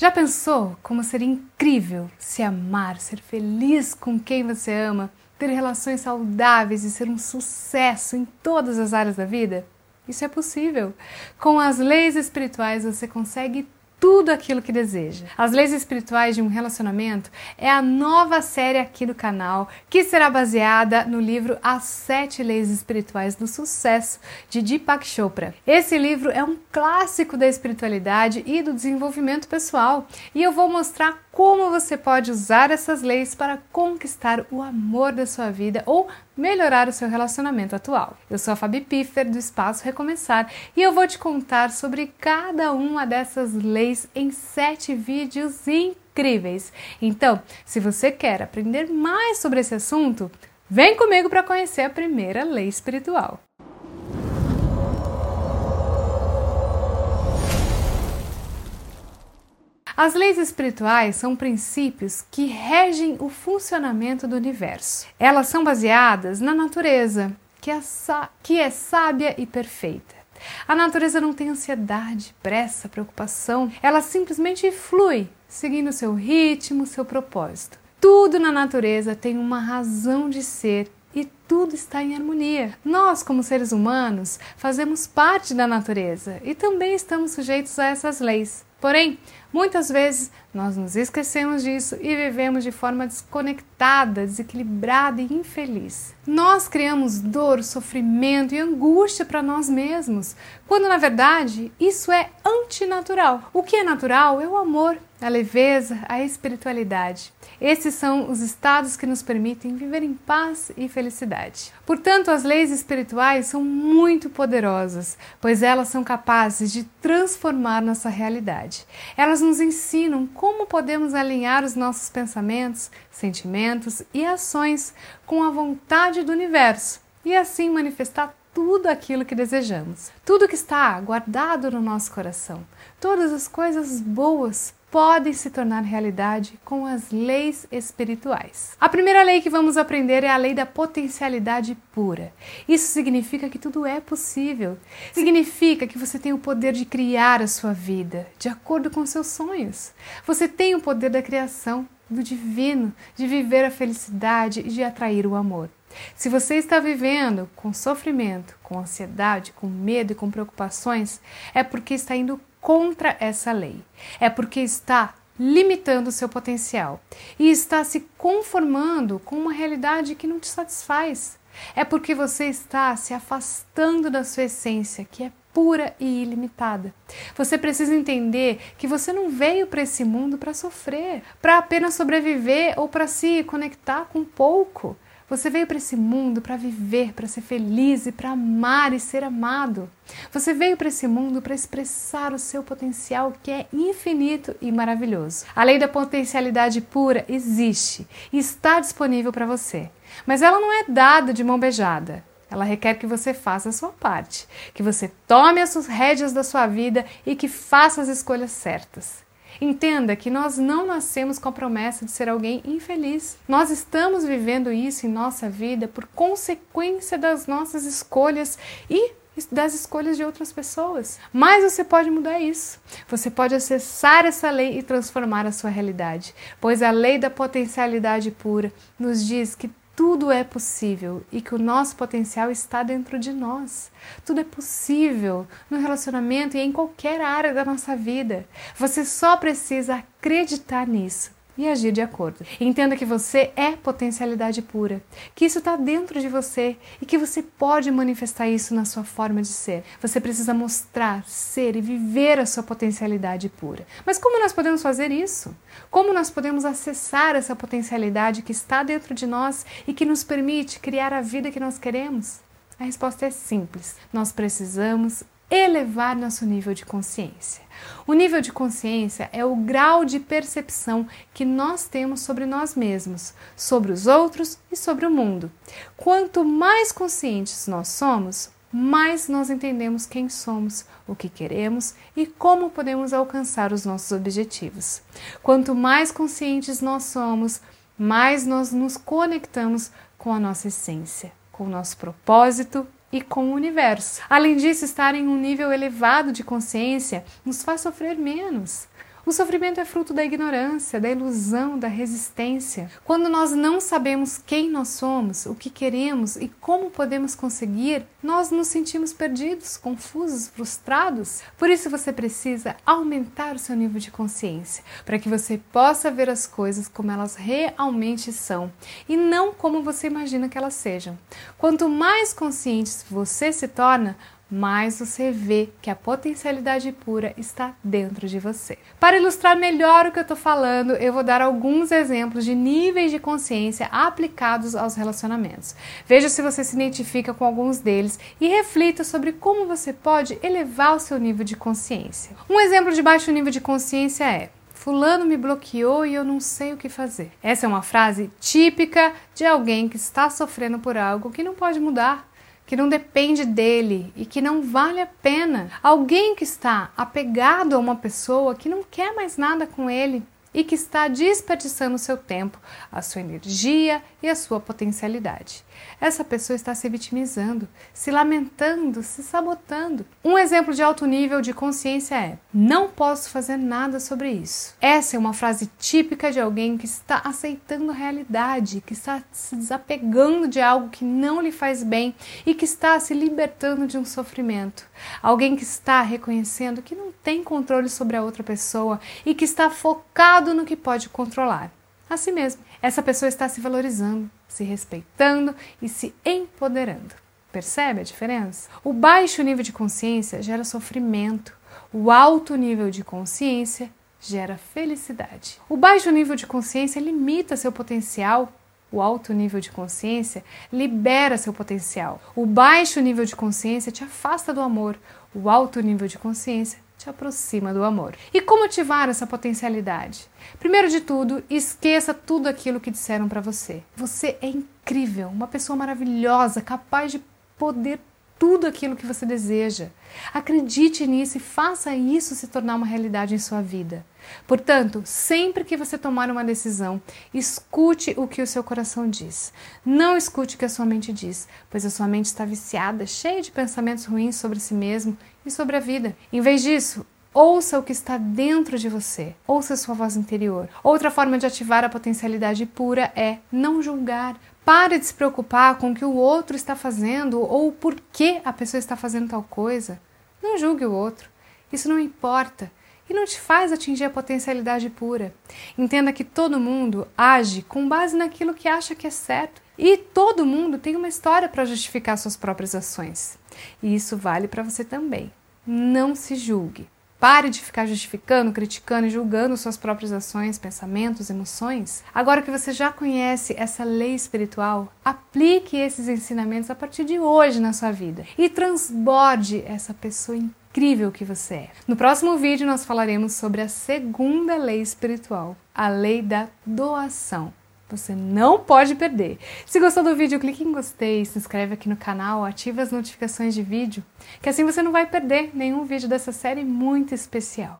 Já pensou como seria incrível se amar, ser feliz com quem você ama, ter relações saudáveis e ser um sucesso em todas as áreas da vida? Isso é possível. Com as leis espirituais você consegue tudo aquilo que deseja. As leis espirituais de um relacionamento é a nova série aqui do canal que será baseada no livro As Sete Leis Espirituais do Sucesso de Deepak Chopra. Esse livro é um clássico da espiritualidade e do desenvolvimento pessoal e eu vou mostrar como você pode usar essas leis para conquistar o amor da sua vida ou melhorar o seu relacionamento atual. Eu sou a Fabi Piffer do Espaço Recomeçar e eu vou te contar sobre cada uma dessas leis em sete vídeos incríveis. Então, se você quer aprender mais sobre esse assunto, vem comigo para conhecer a primeira lei espiritual. As leis espirituais são princípios que regem o funcionamento do universo. Elas são baseadas na natureza, que é, que é sábia e perfeita. A natureza não tem ansiedade, pressa, preocupação, ela simplesmente flui, seguindo seu ritmo, seu propósito. Tudo na natureza tem uma razão de ser e tudo está em harmonia. Nós, como seres humanos, fazemos parte da natureza e também estamos sujeitos a essas leis. Porém, muitas vezes nós nos esquecemos disso e vivemos de forma desconectada, desequilibrada e infeliz. Nós criamos dor, sofrimento e angústia para nós mesmos, quando na verdade isso é antinatural. O que é natural é o amor, a leveza, a espiritualidade. Esses são os estados que nos permitem viver em paz e felicidade. Portanto, as leis espirituais são muito poderosas, pois elas são capazes de transformar nossa realidade. Elas nos ensinam como podemos alinhar os nossos pensamentos, sentimentos e ações com a vontade do universo e assim manifestar tudo aquilo que desejamos, tudo que está guardado no nosso coração, todas as coisas boas, podem se tornar realidade com as leis espirituais. A primeira lei que vamos aprender é a lei da potencialidade pura. Isso significa que tudo é possível. Significa que você tem o poder de criar a sua vida de acordo com seus sonhos. Você tem o poder da criação, do divino, de viver a felicidade e de atrair o amor. Se você está vivendo com sofrimento, com ansiedade, com medo e com preocupações, é porque está indo contra essa lei. É porque está limitando o seu potencial e está se conformando com uma realidade que não te satisfaz. É porque você está se afastando da sua essência, que é pura e ilimitada. Você precisa entender que você não veio para esse mundo para sofrer, para apenas sobreviver ou para se conectar com pouco. Você veio para esse mundo para viver, para ser feliz e para amar e ser amado. Você veio para esse mundo para expressar o seu potencial que é infinito e maravilhoso. A lei da potencialidade pura existe e está disponível para você, mas ela não é dada de mão beijada. Ela requer que você faça a sua parte, que você tome as rédeas da sua vida e que faça as escolhas certas. Entenda que nós não nascemos com a promessa de ser alguém infeliz. Nós estamos vivendo isso em nossa vida por consequência das nossas escolhas e das escolhas de outras pessoas. Mas você pode mudar isso. Você pode acessar essa lei e transformar a sua realidade, pois a lei da potencialidade pura nos diz que tudo é possível e que o nosso potencial está dentro de nós. Tudo é possível no relacionamento e em qualquer área da nossa vida. Você só precisa acreditar nisso e agir de acordo. Entenda que você é potencialidade pura, que isso está dentro de você e que você pode manifestar isso na sua forma de ser. Você precisa mostrar, ser e viver a sua potencialidade pura. Mas como nós podemos fazer isso? Como nós podemos acessar essa potencialidade que está dentro de nós e que nos permite criar a vida que nós queremos? A resposta é simples. Nós precisamos elevar nosso nível de consciência. O nível de consciência é o grau de percepção que nós temos sobre nós mesmos, sobre os outros e sobre o mundo. Quanto mais conscientes nós somos, mais nós entendemos quem somos, o que queremos e como podemos alcançar os nossos objetivos. Quanto mais conscientes nós somos, mais nós nos conectamos com a nossa essência, com o nosso propósito e com o universo. Além disso, estar em um nível elevado de consciência nos faz sofrer menos. O sofrimento é fruto da ignorância, da ilusão, da resistência. Quando nós não sabemos quem nós somos, o que queremos e como podemos conseguir, nós nos sentimos perdidos, confusos, frustrados. Por isso você precisa aumentar o seu nível de consciência, para que você possa ver as coisas como elas realmente são e não como você imagina que elas sejam. Quanto mais consciente você se torna, mais você vê que a potencialidade pura está dentro de você. Para ilustrar melhor o que eu estou falando, eu vou dar alguns exemplos de níveis de consciência aplicados aos relacionamentos. Veja se você se identifica com alguns deles e reflita sobre como você pode elevar o seu nível de consciência. Um exemplo de baixo nível de consciência é: Fulano me bloqueou e eu não sei o que fazer. Essa é uma frase típica de alguém que está sofrendo por algo que não pode mudar que não depende dele e que não vale a pena. Alguém que está apegado a uma pessoa que não quer mais nada com ele e que está desperdiçando seu tempo, a sua energia e a sua potencialidade. Essa pessoa está se vitimizando, se lamentando, se sabotando. Um exemplo de alto nível de consciência é: não posso fazer nada sobre isso. Essa é uma frase típica de alguém que está aceitando a realidade, que está se desapegando de algo que não lhe faz bem e que está se libertando de um sofrimento. Alguém que está reconhecendo que não tem controle sobre a outra pessoa e que está focado no que pode controlar. Assim mesmo, essa pessoa está se valorizando, se respeitando e se empoderando. Percebe a diferença? O baixo nível de consciência gera sofrimento, o alto nível de consciência gera felicidade. O baixo nível de consciência limita seu potencial, o alto nível de consciência libera seu potencial. O baixo nível de consciência te afasta do amor, o alto nível de consciência te aproxima do amor. E como ativar essa potencialidade? Primeiro de tudo, esqueça tudo aquilo que disseram para você. Você é incrível, uma pessoa maravilhosa, capaz de poder tudo aquilo que você deseja. Acredite nisso e faça isso se tornar uma realidade em sua vida. Portanto, sempre que você tomar uma decisão, escute o que o seu coração diz. Não escute o que a sua mente diz, pois a sua mente está viciada, cheia de pensamentos ruins sobre si mesmo e sobre a vida. Em vez disso, Ouça o que está dentro de você. Ouça a sua voz interior. Outra forma de ativar a potencialidade pura é não julgar. Pare de se preocupar com o que o outro está fazendo ou por que a pessoa está fazendo tal coisa. Não julgue o outro. Isso não importa e não te faz atingir a potencialidade pura. Entenda que todo mundo age com base naquilo que acha que é certo e todo mundo tem uma história para justificar suas próprias ações. E isso vale para você também. Não se julgue. Pare de ficar justificando, criticando e julgando suas próprias ações, pensamentos, emoções. Agora que você já conhece essa lei espiritual, aplique esses ensinamentos a partir de hoje na sua vida e transborde essa pessoa incrível que você é. No próximo vídeo nós falaremos sobre a segunda lei espiritual, a lei da doação. Você não pode perder. Se gostou do vídeo, clique em gostei, se inscreve aqui no canal, ative as notificações de vídeo, que assim você não vai perder nenhum vídeo dessa série muito especial.